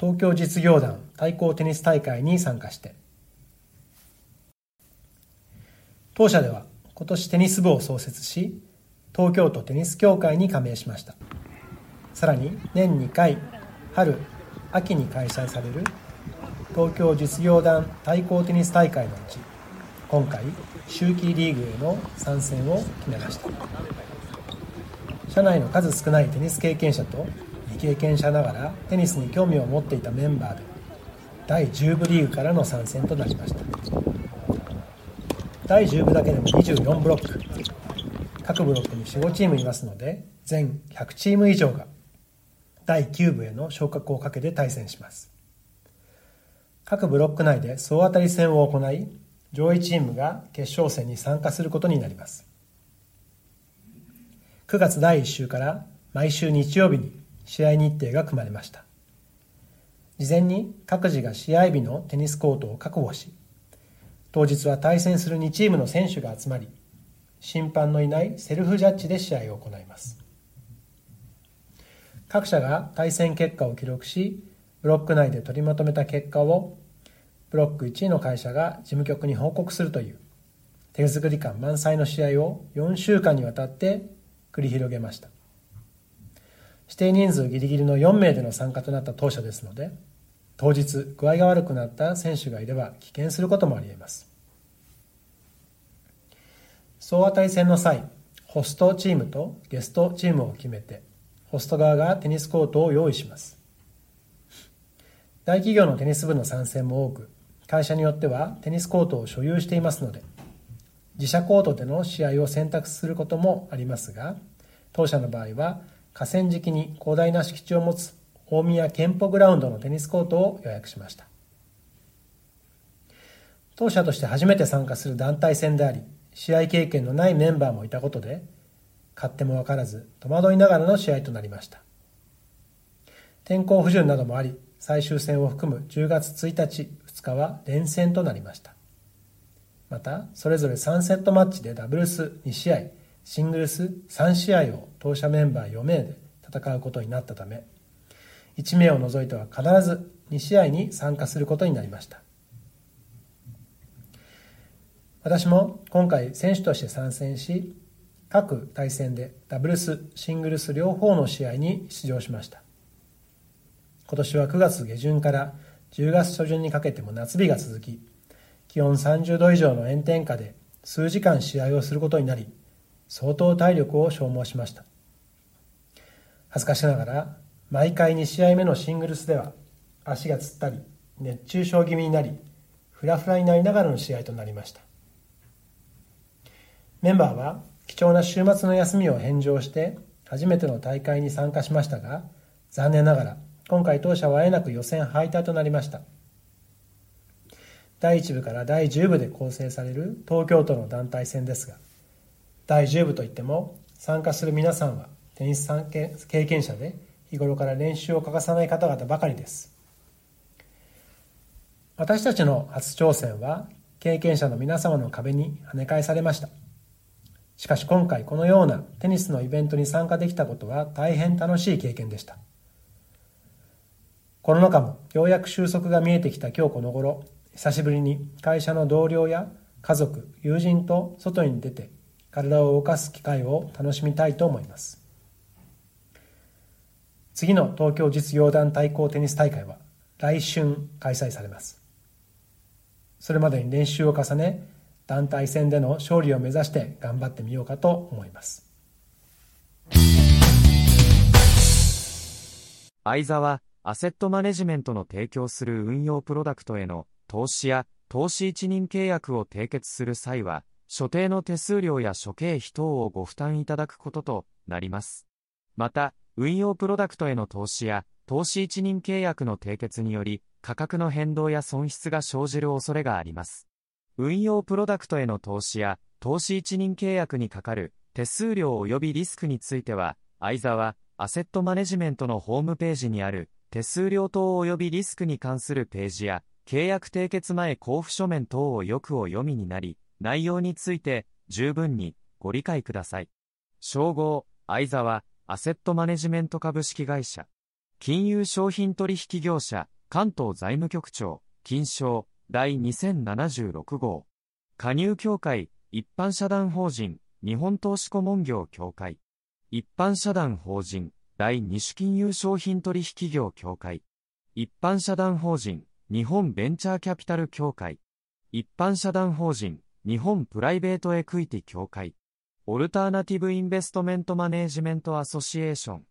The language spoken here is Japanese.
東京実業団対抗テニス大会に参加して。当社では今年テニス部を創設し東京都テニス協会に加盟しました。さらに年2回春秋に開催される東京実業団対抗テニス大会のうち今回秋季リーグへの参戦を決めました。社内の数少ないテニス経験者と未経験者ながらテニスに興味を持っていたメンバーで第10部リーグからの参戦となりました。第10部だけでも24ブロック。各ブロックに45チームいますので全100チーム以上が第9部への昇格をかけて対戦します。各ブロック内で総当たり戦を行い上位チームが決勝戦に参加することになります。9月第1週から毎週日曜日に試合日程が組まれました。事前に各自が試合日のテニスコートを確保し当日は対戦する2チームの選手が集まり審判のいないセルフジャッジで試合を行います。各社が対戦結果を記録しブロック内で取りまとめた結果をブロック1位の会社が事務局に報告するという手作り感満載の試合を4週間にわたって繰り広げました。指定人数ギリギリの4名での参加となった当社ですので当日具合が悪くなった選手がいれば棄権することもあり得ます。総当たり戦の際ホストチームとゲストチームを決めてホスト側がテニスコートを用意します。大企業のテニス部の参戦も多く会社によってはテニスコートを所有していますので自社コートでの試合を選択することもありますが当社の場合は河川敷に広大な敷地を持つ大宮健保グラウンドのテニスコートを予約しました。当社として初めて参加する団体戦であり試合経験のないメンバーもいたことで勝手も分からず戸惑いながらの試合となりました。天候不順などもあり最終戦を含む10月1日2日は連戦となりました。またそれぞれ3セットマッチでダブルス2試合シングルス3試合を当社メンバー4名で戦うことになったため1名を除いては必ず2試合に参加することになりました。私も今回選手として参戦し各対戦でダブルスシングルス両方の試合に出場しました。今年は9月下旬から10月初旬にかけても夏日が続き、気温30度以上の炎天下で数時間試合をすることになり、相当体力を消耗しました。恥ずかしながら、毎回2試合目のシングルスでは、足がつったり、熱中症気味になり、フラフラになりながらの試合となりました。メンバーは貴重な週末の休みを返上して初めての大会に参加しましたが、残念ながら今回当社はあえなく予選敗退となりました第1部から第10部で構成される東京都の団体戦ですが第10部といっても参加する皆さんはテニス経験者で日頃から練習を欠かさない方々ばかりです。私たちの初挑戦は経験者の皆様の壁に跳ね返されました。しかし今回このようなテニスのイベントに参加できたことは大変楽しい経験でした。コロナ禍もようやく収束が見えてきた今日この頃、久しぶりに会社の同僚や家族、友人と外に出て体を動かす機会を楽しみたいと思います。次の東京実業団対抗テニス大会は来春開催されます。それまでに練習を重ね、団体戦での勝利を目指して頑張ってみようかと思います。相沢アセットマネジメントの提供する運用プロダクトへの投資や投資一任契約を締結する際は、所定の手数料や諸経費等をご負担いただくこととなります。また、運用プロダクトへの投資や投資一任契約の締結により、価格の変動や損失が生じる恐れがあります。運用プロダクトへの投資や投資一任契約にかかる手数料及びリスクについては、相沢アセットマネジメントのホームページにある手数料等及びリスクに関するページや、契約締結前交付書面等をよくお読みになり、内容について十分にご理解ください。称号、相沢、アセットマネジメント株式会社。金融商品取引業者、関東財務局長、金賞、第2076号。加入協会、一般社団法人、日本投資顧問業協会。一般社団法人、第二種金融商品取引業協会。一般社団法人、日本ベンチャーキャピタル協会。一般社団法人、日本プライベートエクイティ協会。オルターナティブインベストメントマネージメントアソシエーション。